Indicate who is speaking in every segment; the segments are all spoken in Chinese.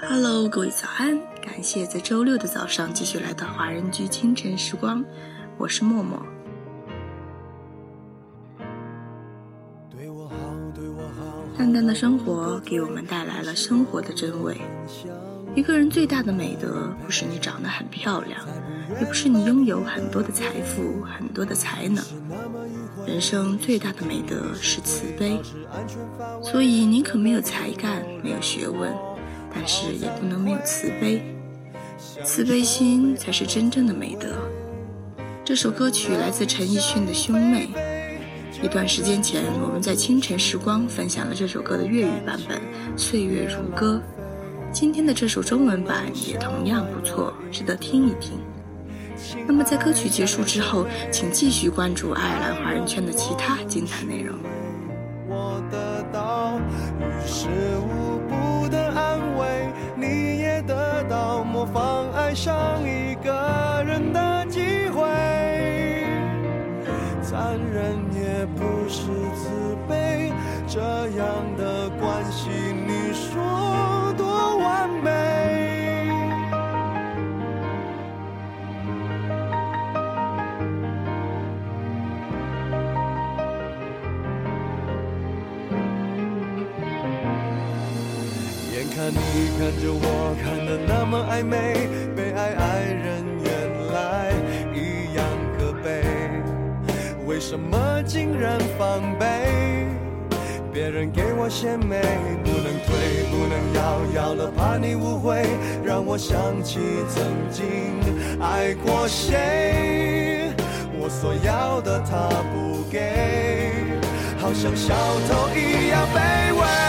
Speaker 1: Hello，各位早安！感谢在周六的早上继续来到华人居清晨时光，我是默默。淡淡的生活给我们带来了生活的真味。一个人最大的美德，不是你长得很漂亮，也不是你拥有很多的财富、很多的才能。人生最大的美德是慈悲。所以，宁可没有才干、没有学问，但是也不能没有慈悲。慈悲心才是真正的美德。这首歌曲来自陈奕迅的《兄妹》。一段时间前，我们在清晨时光分享了这首歌的粤语版本《岁月如歌》。今天的这首中文版也同样不错，值得听一听。那么在歌曲结束之后，请继续关注爱尔兰华人圈的其他精彩内容。我得到于爱上一个人的机会。残忍也不是慈悲，这样的眼看你看着我，看得那么暧昧，被爱爱人原来一样可悲。为什么竟然防备？别人给我献媚，不能退，不能要，要了怕你误会，让我想起曾经爱过谁。我所要的他不给，好像小偷一样卑微。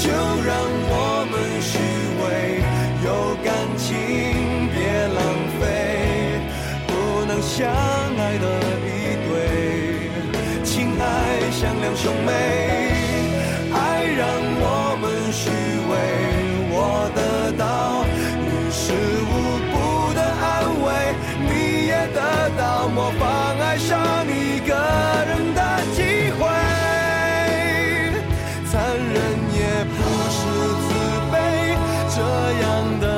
Speaker 1: 就让我们虚伪有感情别浪费不能相爱的一对亲爱像两兄妹。the